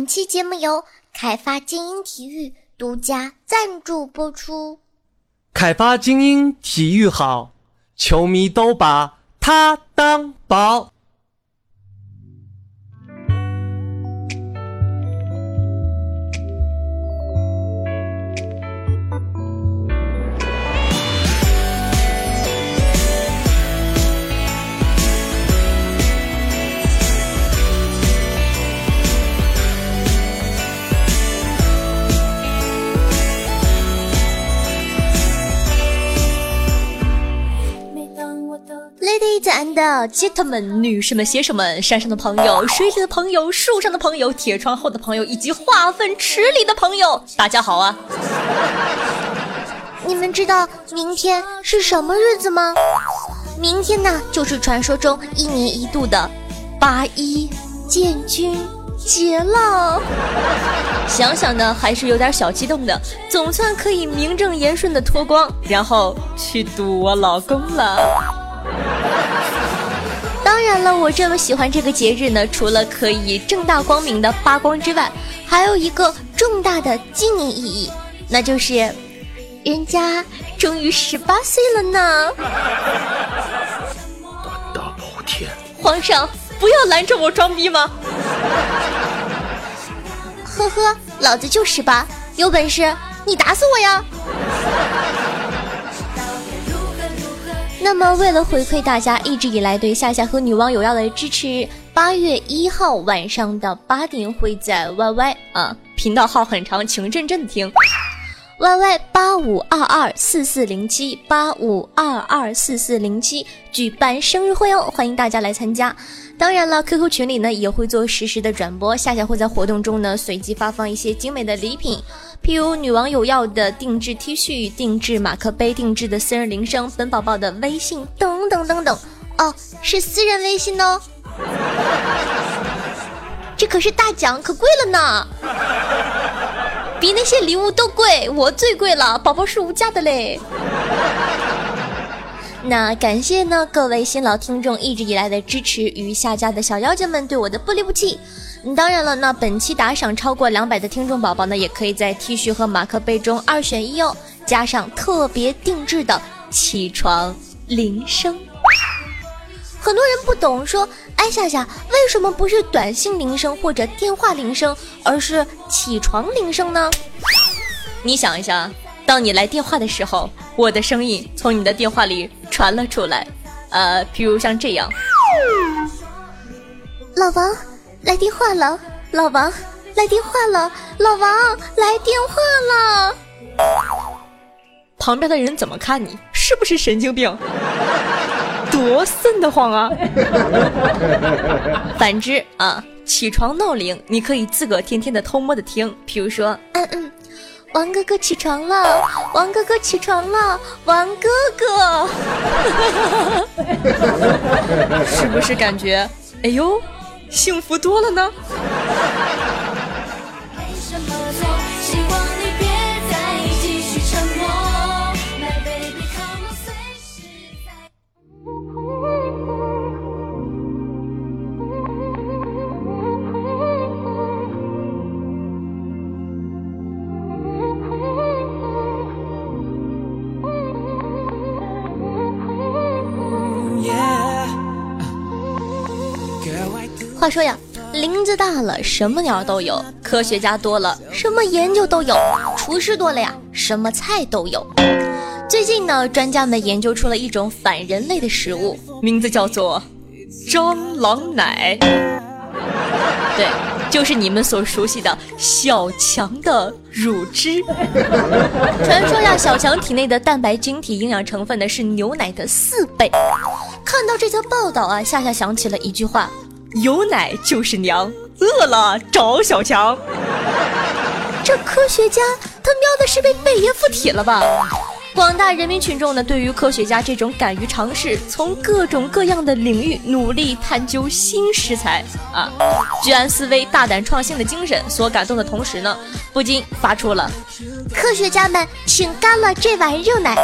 本期节目由凯发精英体育独家赞助播出。凯发精英体育好，球迷都把它当宝。Ladies and gentlemen，女士们、先生们，山上的朋友、水里的朋友、树上的朋友、铁窗后的朋友以及化粪池里的朋友，大家好啊！你们知道明天是什么日子吗？明天呢，就是传说中一年一度的八一建军节了。想想呢，还是有点小激动的，总算可以名正言顺的脱光，然后去堵我老公了。当然了，我这么喜欢这个节日呢，除了可以正大光明的扒光之外，还有一个重大的纪念意义，那就是人家终于十八岁了呢。胆大包天！皇上，不要拦着我装逼吗？呵呵，老子就十八，有本事你打死我呀！那么，为了回馈大家一直以来对夏夏和女王有要的支持，八月一号晚上的八点会在 YY 啊频道号很长，请认真的听。，YY 八五二二四四零七八五二二四四零七举办生日会哦，欢迎大家来参加。当然了，QQ 群里呢也会做实时的转播，夏夏会在活动中呢随机发放一些精美的礼品。譬如女王有药的定制 T 恤、定制马克杯、定制的私人铃声、本宝宝的微信等等等等。哦，是私人微信哦。这可是大奖，可贵了呢，比那些礼物都贵，我最贵了，宝宝是无价的嘞。那感谢呢各位新老听众一直以来的支持与下家的小妖精们对我的不离不弃。当然了，那本期打赏超过两百的听众宝宝呢，也可以在 T 恤和马克杯中二选一哦，加上特别定制的起床铃声。很多人不懂，说，哎，夏夏，为什么不是短信铃声或者电话铃声，而是起床铃声呢？你想一下，当你来电话的时候，我的声音从你的电话里传了出来，呃，譬如像这样，老王。来电话了，老王，来电话了，老王，来电话了。旁边的人怎么看你？是不是神经病？多瘆得慌啊！反之啊，起床闹铃，你可以自个天天的偷摸的听，比如说，嗯嗯，王哥哥起床了，王哥哥起床了，王哥哥，是不是感觉？哎呦！幸福多了呢。说呀，林子大了，什么鸟都有；科学家多了，什么研究都有；厨师多了呀，什么菜都有。最近呢，专家们研究出了一种反人类的食物，名字叫做蟑螂奶。对，就是你们所熟悉的小强的乳汁。传说呀，小强体内的蛋白晶体营养成分呢是牛奶的四倍。看到这条报道啊，夏夏想起了一句话。有奶就是娘，饿了找小强。这科学家他喵的是被贝爷附体了吧？广大人民群众呢，对于科学家这种敢于尝试、从各种各样的领域努力探究新食材啊、居安思危、大胆创新的精神所感动的同时呢，不禁发出了“科学家们，请干了这碗热奶”，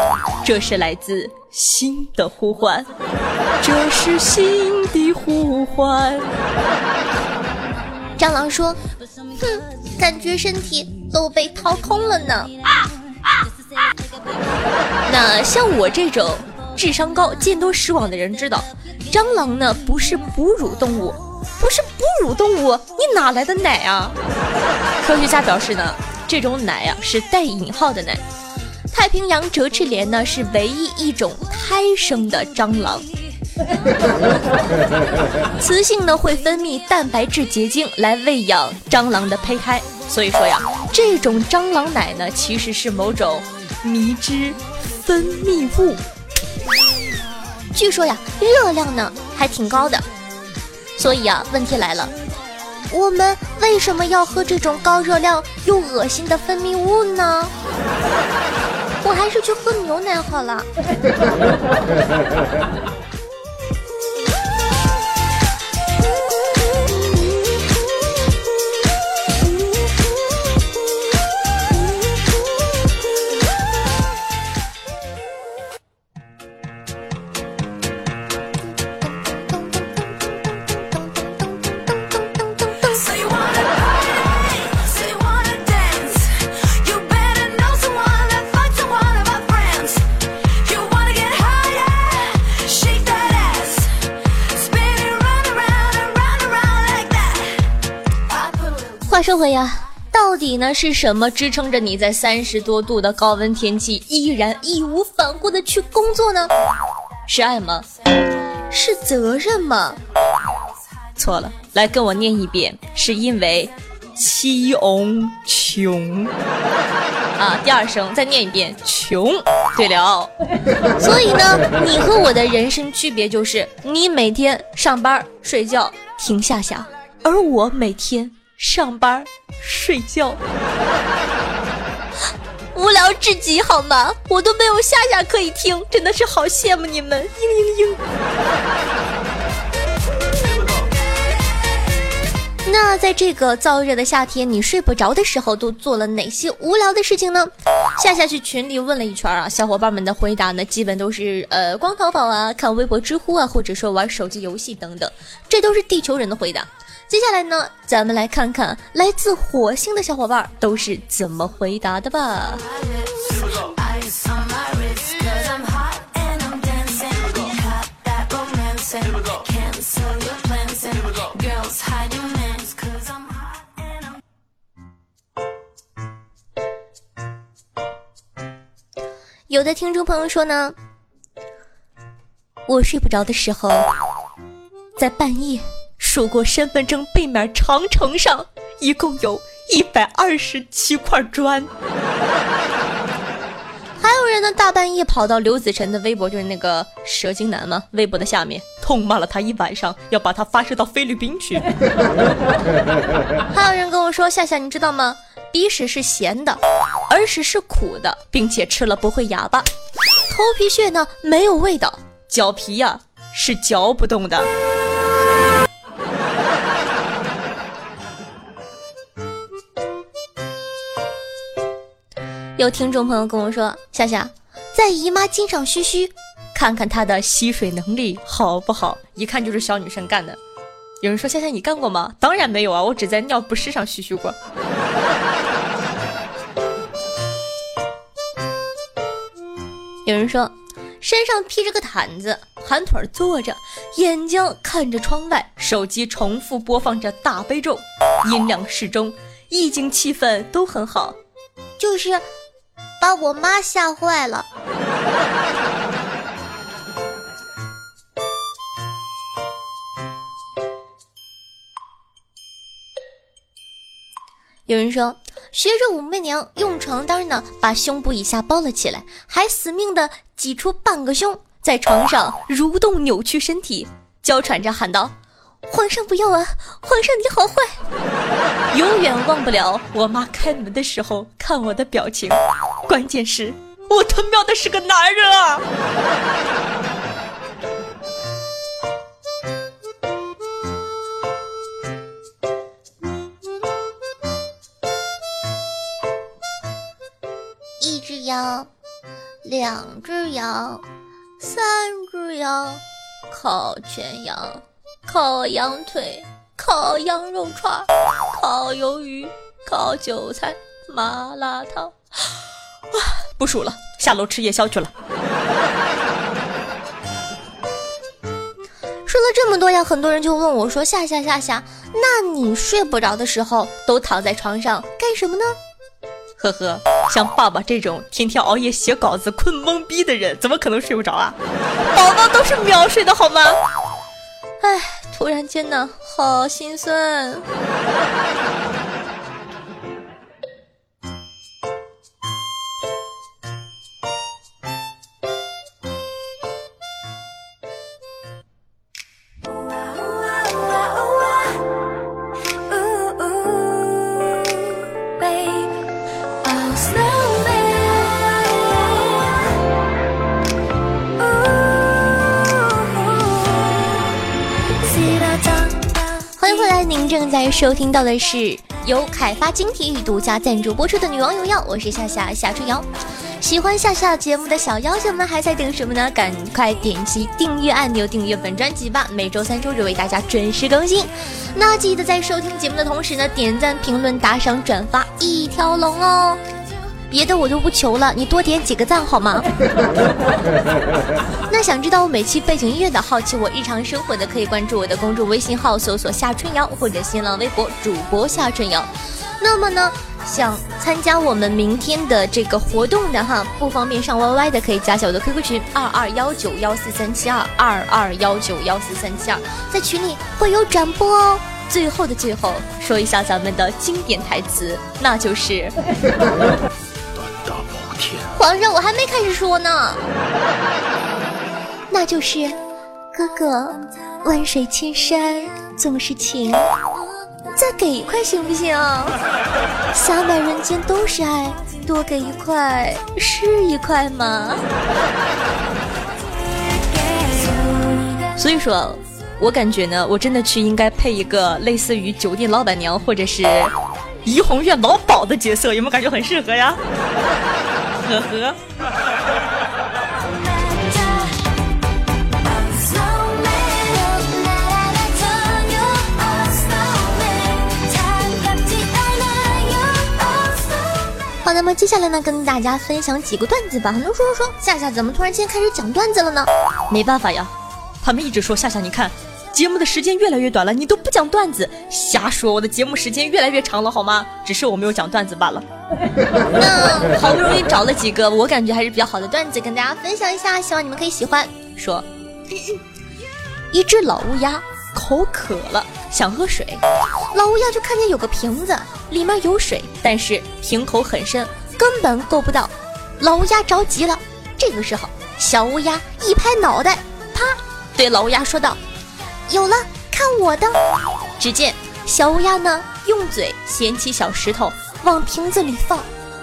这是来自新的呼唤，这是新。的呼唤。蟑螂说：“哼，感觉身体都被掏空了呢。”那像我这种智商高、见多识广的人知道，蟑螂呢不是哺乳动物，不是哺乳动物，你哪来的奶啊？科学家表示呢，这种奶啊是带引号的奶。太平洋折翅莲呢是唯一一种胎生的蟑螂。雌性呢会分泌蛋白质结晶来喂养蟑螂的胚胎，所以说呀，这种蟑螂奶呢其实是某种迷之分泌物。据说呀，热量呢还挺高的，所以啊，问题来了，我们为什么要喝这种高热量又恶心的分泌物呢？我还是去喝牛奶好了。呀，到底呢是什么支撑着你在三十多度的高温天气依然义无反顾的去工作呢？是爱吗？是责任吗？错了，来跟我念一遍，是因为七翁穷啊！第二声再念一遍，穷。对了，所以呢，你和我的人生区别就是，你每天上班睡觉停下下，而我每天。上班睡觉，无聊至极，好吗？我都没有下下可以听，真的是好羡慕你们。嘤嘤嘤。那在这个燥热的夏天，你睡不着的时候，都做了哪些无聊的事情呢？夏夏去群里问了一圈啊，小伙伴们的回答呢，基本都是呃逛淘宝啊、看微博、知乎啊，或者说玩手机游戏等等，这都是地球人的回答。接下来呢，咱们来看看来自火星的小伙伴都是怎么回答的吧。有的听众朋友说呢，我睡不着的时候，在半夜。数过身份证背面长城上一共有一百二十七块砖，还有人呢大半夜跑到刘子晨的微博，就是那个蛇精男嘛，微博的下面痛骂了他一晚上，要把他发射到菲律宾去。还有人跟我说，夏夏你知道吗？鼻屎是咸的，耳屎是苦的，并且吃了不会哑巴。头皮屑呢没有味道，脚皮呀是嚼不动的。有听众朋友跟我说：“夏夏，在姨妈巾上嘘嘘，看看她的吸水能力好不好？一看就是小女生干的。”有人说：“夏夏，你干过吗？”当然没有啊，我只在尿不湿上嘘嘘过。有人说：“身上披着个毯子，盘腿坐着，眼睛看着窗外，手机重复播放着大悲咒，音量适中，意境气氛都很好，就是。”把我妈吓坏了。有人说，学着武媚娘用床单呢，把胸部以下包了起来，还死命的挤出半个胸，在床上蠕动扭曲身体，娇喘着喊道。皇上不要啊！皇上你好坏，永远忘不了我妈开门的时候看我的表情。关键是，我他喵的是个男人啊！一只羊，两只羊，三只羊，烤全羊。烤羊腿，烤羊肉串、烤鱿鱼、烤韭菜、麻辣烫。啊，不数了，下楼吃夜宵去了。说了这么多呀，很多人就问我说：“夏夏夏夏，那你睡不着的时候都躺在床上干什么呢？”呵呵，像爸爸这种天天熬夜写稿子困懵逼的人，怎么可能睡不着啊？宝宝都是秒睡的好吗？哎，突然间呢，好心酸。您正在收听到的是由凯发金体育独家赞助播出的《女王有药》，我是夏夏夏春瑶。喜欢夏夏节目的小妖精们还在等什么呢？赶快点击订阅按钮，订阅本专辑吧！每周三、周日为大家准时更新。那记得在收听节目的同时呢，点赞、评论、打赏、转发一条龙哦。别的我就不求了，你多点几个赞好吗？那想知道我每期背景音乐的，好奇我日常生活的，可以关注我的公众微信号，搜索夏春瑶或者新浪微博主播夏春瑶。那么呢，想参加我们明天的这个活动的哈，不方便上 YY 的，可以加小我的 QQ 群二二幺九幺四三七二二二幺九幺四三七二，在群里会有转播哦。最后的最后，说一下咱们的经典台词，那就是。皇上，我还没开始说呢，那就是哥哥，万水千山总是情，再给一块行不行？洒满人间都是爱，多给一块是一块吗？所以说，我感觉呢，我真的去应该配一个类似于酒店老板娘或者是怡红院老鸨的角色，有没有感觉很适合呀？呵呵。好，那么接下来呢，跟大家分享几个段子吧。很多人说说说，夏夏怎么突然间开始讲段子了呢？没办法呀，他们一直说夏夏，你看。节目的时间越来越短了，你都不讲段子，瞎说！我的节目时间越来越长了，好吗？只是我没有讲段子罢了。那好不容易找了几个我感觉还是比较好的段子跟大家分享一下，希望你们可以喜欢。说，一只老乌鸦口渴了，想喝水，老乌鸦就看见有个瓶子，里面有水，但是瓶口很深，根本够不到。老乌鸦着急了，这个时候，小乌鸦一拍脑袋，啪，对老乌鸦说道。有了，看我的！只见小乌鸦呢，用嘴衔起小石头往瓶子里放，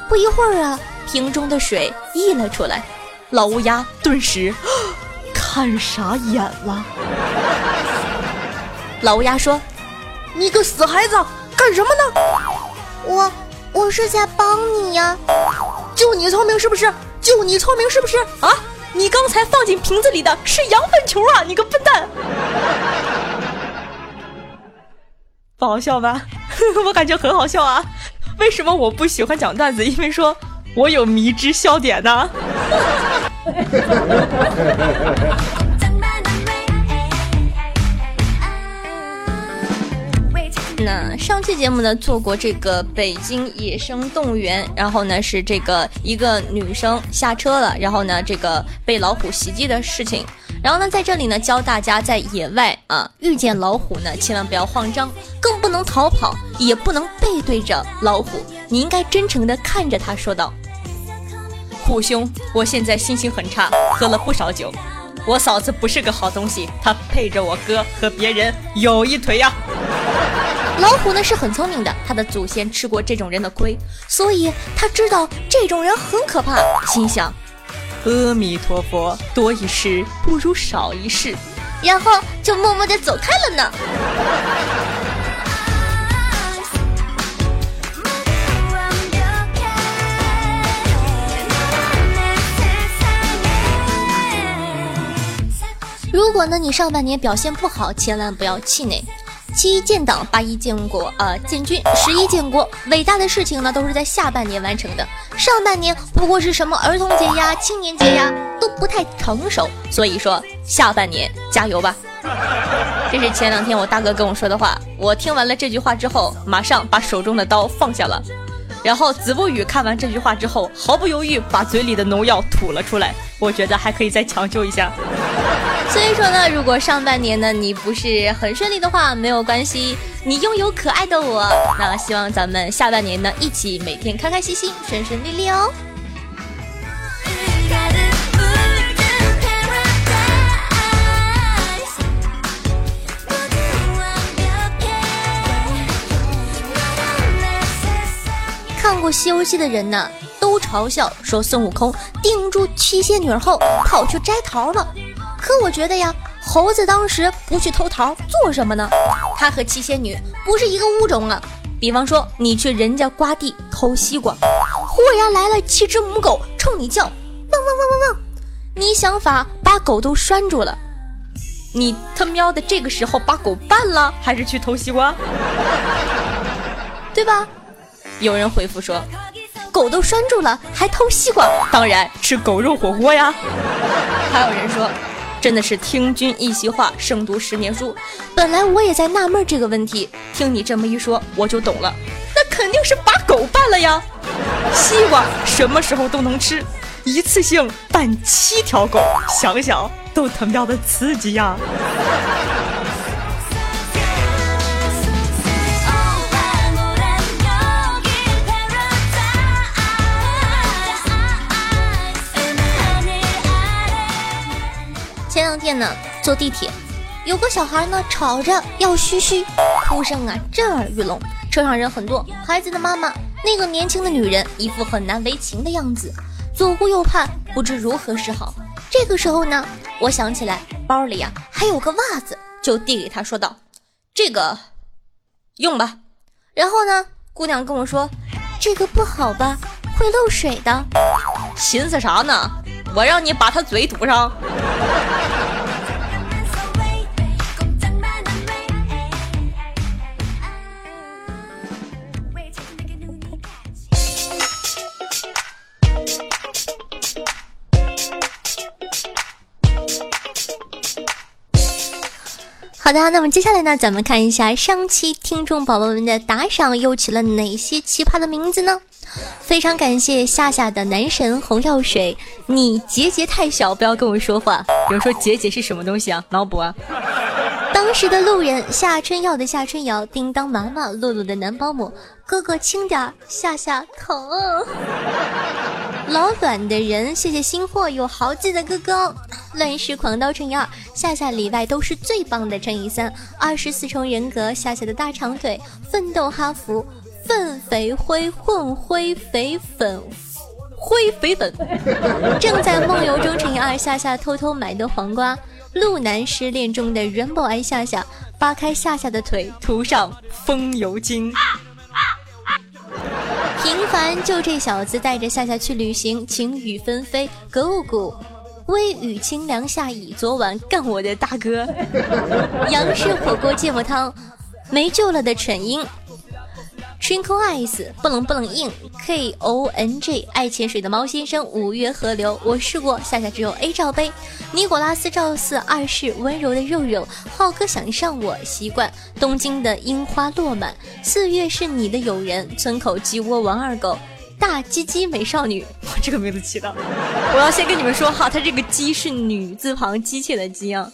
不一会儿啊，瓶中的水溢了出来。老乌鸦顿时 看傻眼了。老乌鸦说：“你个死孩子，干什么呢？”我我是在帮你呀。就你聪明是不是？就你聪明是不是？啊！你刚才放进瓶子里的是羊粪球啊！你个笨蛋，不好笑吧？我感觉很好笑啊！为什么我不喜欢讲段子？因为说我有迷之笑点呢。那上期节目呢，做过这个北京野生动物园，然后呢是这个一个女生下车了，然后呢这个被老虎袭击的事情，然后呢在这里呢教大家在野外啊遇见老虎呢千万不要慌张，更不能逃跑，也不能背对着老虎，你应该真诚的看着他说道：“虎兄，我现在心情很差，喝了不少酒，我嫂子不是个好东西，她配着我哥和别人有一腿呀。”老虎呢是很聪明的，他的祖先吃过这种人的亏，所以他知道这种人很可怕，心想：阿弥陀佛，多一事不如少一事，然后就默默的走开了呢。如果呢你上半年表现不好，千万不要气馁。七一建党，八一建国，呃，建军，十一建国。伟大的事情呢，都是在下半年完成的，上半年不过是什么儿童节呀、青年节呀，都不太成熟。所以说，下半年加油吧！这是前两天我大哥跟我说的话。我听完了这句话之后，马上把手中的刀放下了。然后子不语看完这句话之后，毫不犹豫把嘴里的农药吐了出来。我觉得还可以再抢救一下。所以说呢，如果上半年呢你不是很顺利的话，没有关系，你拥有可爱的我。那希望咱们下半年呢一起每天开开心心、顺顺利利哦。看过《西游记》的人呢，都嘲笑说孙悟空定住七仙女后跑去摘桃了。可我觉得呀，猴子当时不去偷桃做什么呢？他和七仙女不是一个物种啊。比方说，你去人家瓜地偷西瓜，忽然来了七只母狗冲你叫，汪汪汪汪汪，你想法把狗都拴住了，你他喵的这个时候把狗办了，还是去偷西瓜？对吧？有人回复说，狗都拴住了，还偷西瓜？当然吃狗肉火锅呀。还有人说。真的是听君一席话，胜读十年书。本来我也在纳闷这个问题，听你这么一说，我就懂了。那肯定是把狗办了呀！西瓜什么时候都能吃，一次性办七条狗，想想都他喵的刺激呀！前两天呢，坐地铁，有个小孩呢吵着要嘘嘘，哭声啊震耳欲聋。车上人很多，孩子的妈妈，那个年轻的女人一副很难为情的样子，左顾右盼，不知如何是好。这个时候呢，我想起来包里呀还有个袜子，就递给她说道：“这个用吧。”然后呢，姑娘跟我说：“这个不好吧，会漏水的。”寻思啥呢？我让你把他嘴堵上。的，那么接下来呢，咱们看一下上期听众宝宝们的打赏又起了哪些奇葩的名字呢？非常感谢夏夏的男神红药水，你结节太小，不要跟我说话。有人说结节是什么东西啊？脑补啊！当时的路人夏春药的夏春瑶，叮当妈妈露露的男保姆，哥哥轻点儿，夏夏疼。老卵的人，谢谢新货有豪气的哥哥。乱世狂刀乘以二，夏夏里外都是最棒的乘以三，二十四重人格，夏夏的大长腿，奋斗哈弗，粪肥灰混灰肥粉，灰肥粉，正在梦游中乘以二，夏夏偷偷买的黄瓜，路南失恋中的 Rainbow 爱夏夏，扒开夏夏的腿，涂上风油精。平凡就这小子带着夏夏去旅行，晴雨纷飞，格物谷。微雨清凉下雨，昨晚干我的大哥。杨氏火锅芥末汤，没救了的蠢鹰。Trinkleice 不冷不冷硬。K O N G 爱潜水的猫先生。五月河流，我试过，下下只有 A 罩杯。尼古拉斯赵四二世温柔的肉肉。浩哥想上我习惯。东京的樱花落满。四月是你的友人。村口鸡窝王二狗。大鸡鸡美少女，我这个名字起的。我要先跟你们说哈，它这个鸡是女字旁，机械的鸡啊。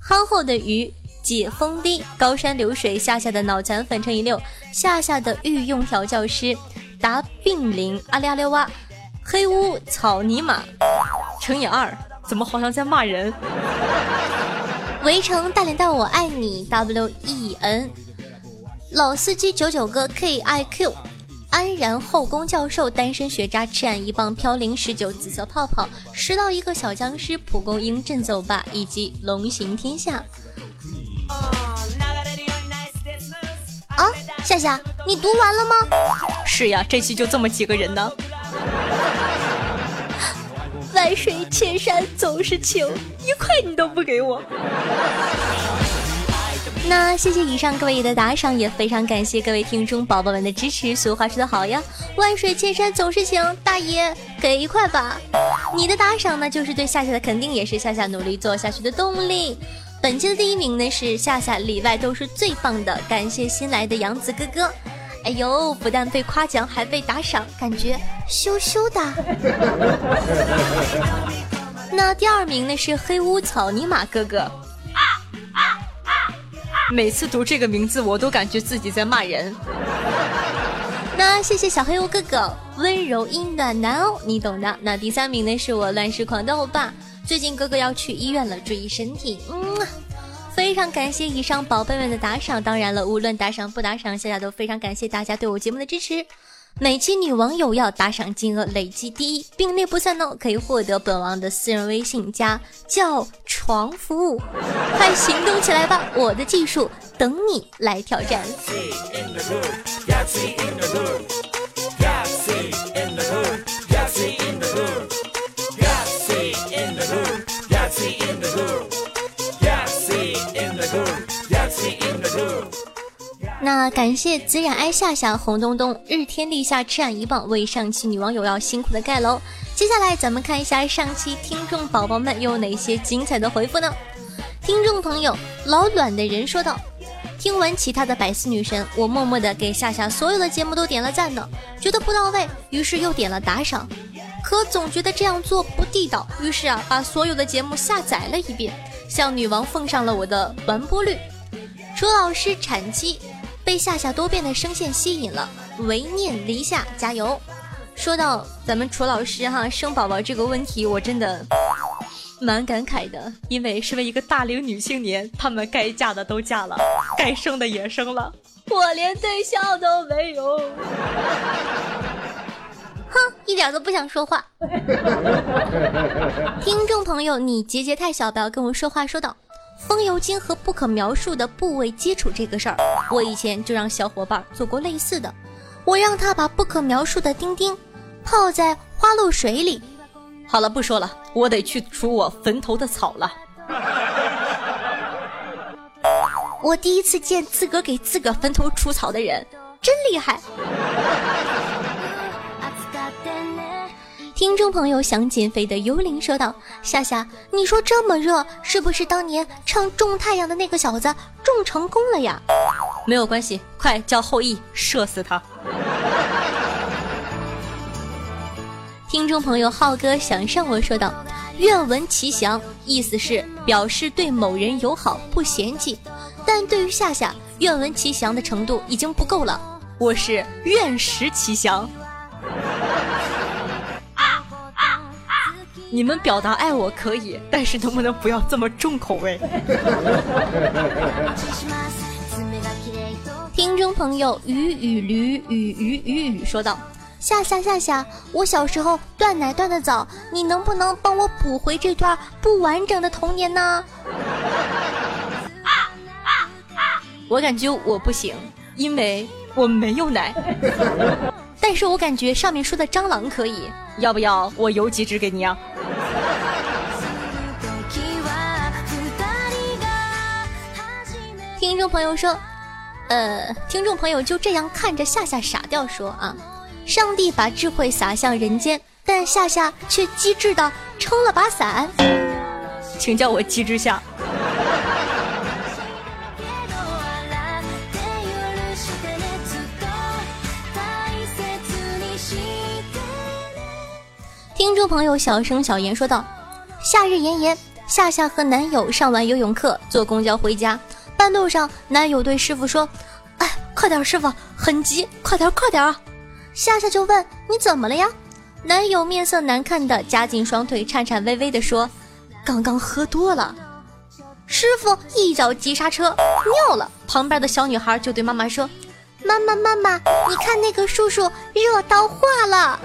憨厚的鱼，解封堤，高山流水，夏夏的脑残粉乘以六，夏夏的御用调教师，达病灵，阿里阿里哇，黑屋草泥马乘以二，怎么好像在骂人？围城大脸蛋我爱你，W E N，老司机九九哥 K I Q。安然后宫教授，单身学渣，赤岸一棒，飘零十九，紫色泡泡，拾到一个小僵尸，蒲公英，震走吧，以及龙行天下。啊，夏夏，你读完了吗？是呀，这期就这么几个人呢。万水千山总是情，一块你都不给我。那谢谢以上各位的打赏，也非常感谢各位听众宝宝们的支持。俗话说得好呀，万水千山总是情，大爷给一块吧。你的打赏呢，就是对夏夏的肯定，也是夏夏努力做下去的动力。本期的第一名呢是夏夏，里外都是最棒的，感谢新来的杨子哥哥。哎呦，不但被夸奖，还被打赏，感觉羞羞的。那第二名呢是黑屋草泥马哥哥。每次读这个名字，我都感觉自己在骂人。那谢谢小黑屋哥哥，温柔阴暖男哦，你懂的。那第三名呢，是我乱世狂的欧巴。最近哥哥要去医院了，注意身体。嗯，非常感谢以上宝贝们的打赏。当然了，无论打赏不打赏，夏夏都非常感谢大家对我节目的支持。每期女网友要打赏金额累计第一，并列不算哦，可以获得本王的私人微信加叫床服务，快行动起来吧！我的技术等你来挑战。那感谢紫染爱夏夏红咚咚日天立夏赤染一棒为上期女网友要辛苦的盖楼。接下来咱们看一下上期听众宝宝们又有哪些精彩的回复呢？听众朋友老卵的人说道：听完其他的百思女神，我默默的给夏夏所有的节目都点了赞呢，觉得不到位，于是又点了打赏，可总觉得这样做不地道，于是啊把所有的节目下载了一遍，向女王奉上了我的完播率。楚老师产期。被夏夏多变的声线吸引了，唯念离夏，加油！说到咱们楚老师哈生宝宝这个问题，我真的蛮感慨的，因为身为一个大龄女青年，她们该嫁的都嫁了，该生的也生了，我连对象都没有。哼，一点都不想说话。听众朋友，你结节太小，不要跟我说话。说道。风油精和不可描述的部位接触这个事儿，我以前就让小伙伴做过类似的。我让他把不可描述的丁丁泡在花露水里。好了，不说了，我得去除我坟头的草了。我第一次见自个给自个坟头除草的人，真厉害。听众朋友想减肥的幽灵说道：“夏夏，你说这么热，是不是当年唱种太阳的那个小子种成功了呀？”没有关系，快叫后羿射死他。听众朋友浩哥想上我说道：“愿闻其详，意思是表示对某人友好不嫌弃，但对于夏夏，愿闻其详的程度已经不够了，我是愿食其详。”你们表达爱我可以，但是能不能不要这么重口味？听众朋友鱼与驴与鱼鱼雨说道：“夏夏夏夏，我小时候断奶断的早，你能不能帮我补回这段不完整的童年呢？”我感觉我不行，因为我没有奶。但是我感觉上面说的蟑螂可以，要不要我邮几只给你啊？听众朋友说，呃，听众朋友就这样看着夏夏傻掉说啊，上帝把智慧洒向人间，但夏夏却机智的撑了把伞，请叫我机智夏。朋友小声小言说道：“夏日炎炎，夏夏和男友上完游泳课，坐公交回家。半路上，男友对师傅说：‘哎，快点，师傅，很急，快点，快点啊！’夏夏就问：‘你怎么了呀？’男友面色难看的夹紧双腿，颤颤巍巍的说：‘刚刚喝多了。’师傅一脚急刹车，尿了。旁边的小女孩就对妈妈说：‘妈妈，妈妈，你看那个叔叔热到化了。’”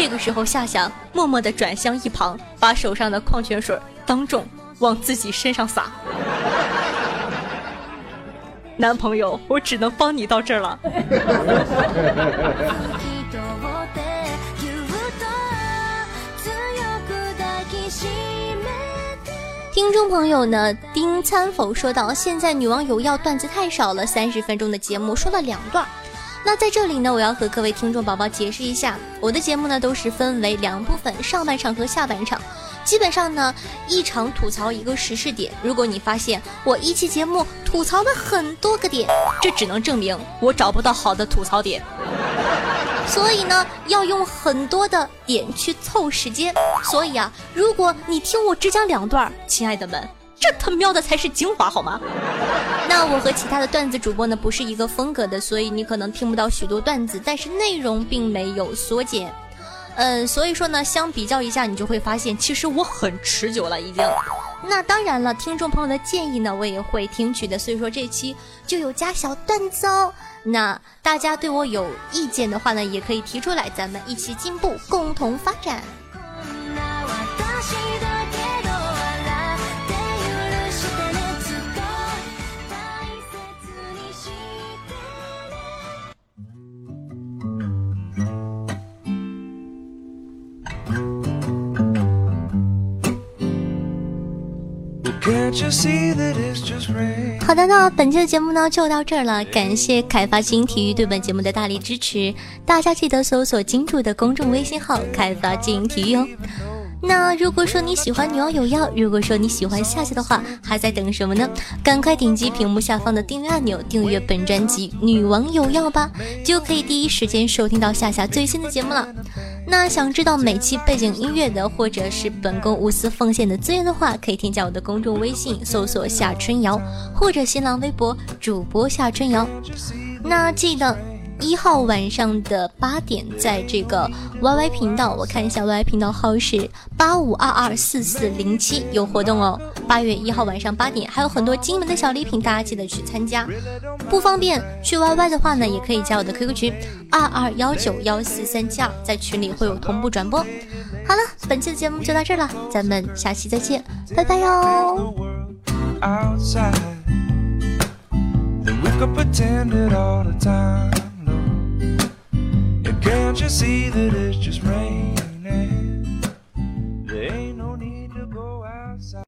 这个时候，夏夏默默地转向一旁，把手上的矿泉水当众往自己身上洒。男朋友，我只能帮你到这儿了。听众朋友呢，丁参否说道：“现在女网友要段子太少了，三十分钟的节目说了两段。那在这里呢，我要和各位听众宝宝解释一下，我的节目呢都是分为两部分，上半场和下半场。基本上呢，一场吐槽一个时事点。如果你发现我一期节目吐槽了很多个点，这只能证明我找不到好的吐槽点。”所以呢，要用很多的点去凑时间。所以啊，如果你听我只讲两段，亲爱的们，这他喵的才是精华，好吗？那我和其他的段子主播呢，不是一个风格的，所以你可能听不到许多段子，但是内容并没有缩减。嗯，所以说呢，相比较一下，你就会发现，其实我很持久了，已经。那当然了，听众朋友的建议呢，我也会听取的。所以说这期就有加小段子哦。那大家对我有意见的话呢，也可以提出来，咱们一起进步，共同发展。好的，那本期的节目呢就到这儿了，感谢开发金体育对本节目的大力支持，大家记得搜索金主的公众微信号“开发金体育”哦。那如果说你喜欢女王有药，如果说你喜欢夏夏的话，还在等什么呢？赶快点击屏幕下方的订阅按钮，订阅本专辑《女王有药》吧，就可以第一时间收听到夏夏最新的节目了。那想知道每期背景音乐的，或者是本宫无私奉献的资源的话，可以添加我的公众微信，搜索夏春瑶，或者新浪微博主播夏春瑶。那记得。一号晚上的八点，在这个 Y Y 频道，我看一下 Y Y 频道号是八五二二四四零七，有活动哦。八月一号晚上八点，还有很多精美的小礼品，大家记得去参加。不方便去 Y Y 的话呢，也可以加我的 QQ 群二二幺九幺四三七二，在群里会有同步转播。好了，本期的节目就到这了，咱们下期再见，拜拜哟。The Week of Pretended All The Time Can't you see that it's just rain?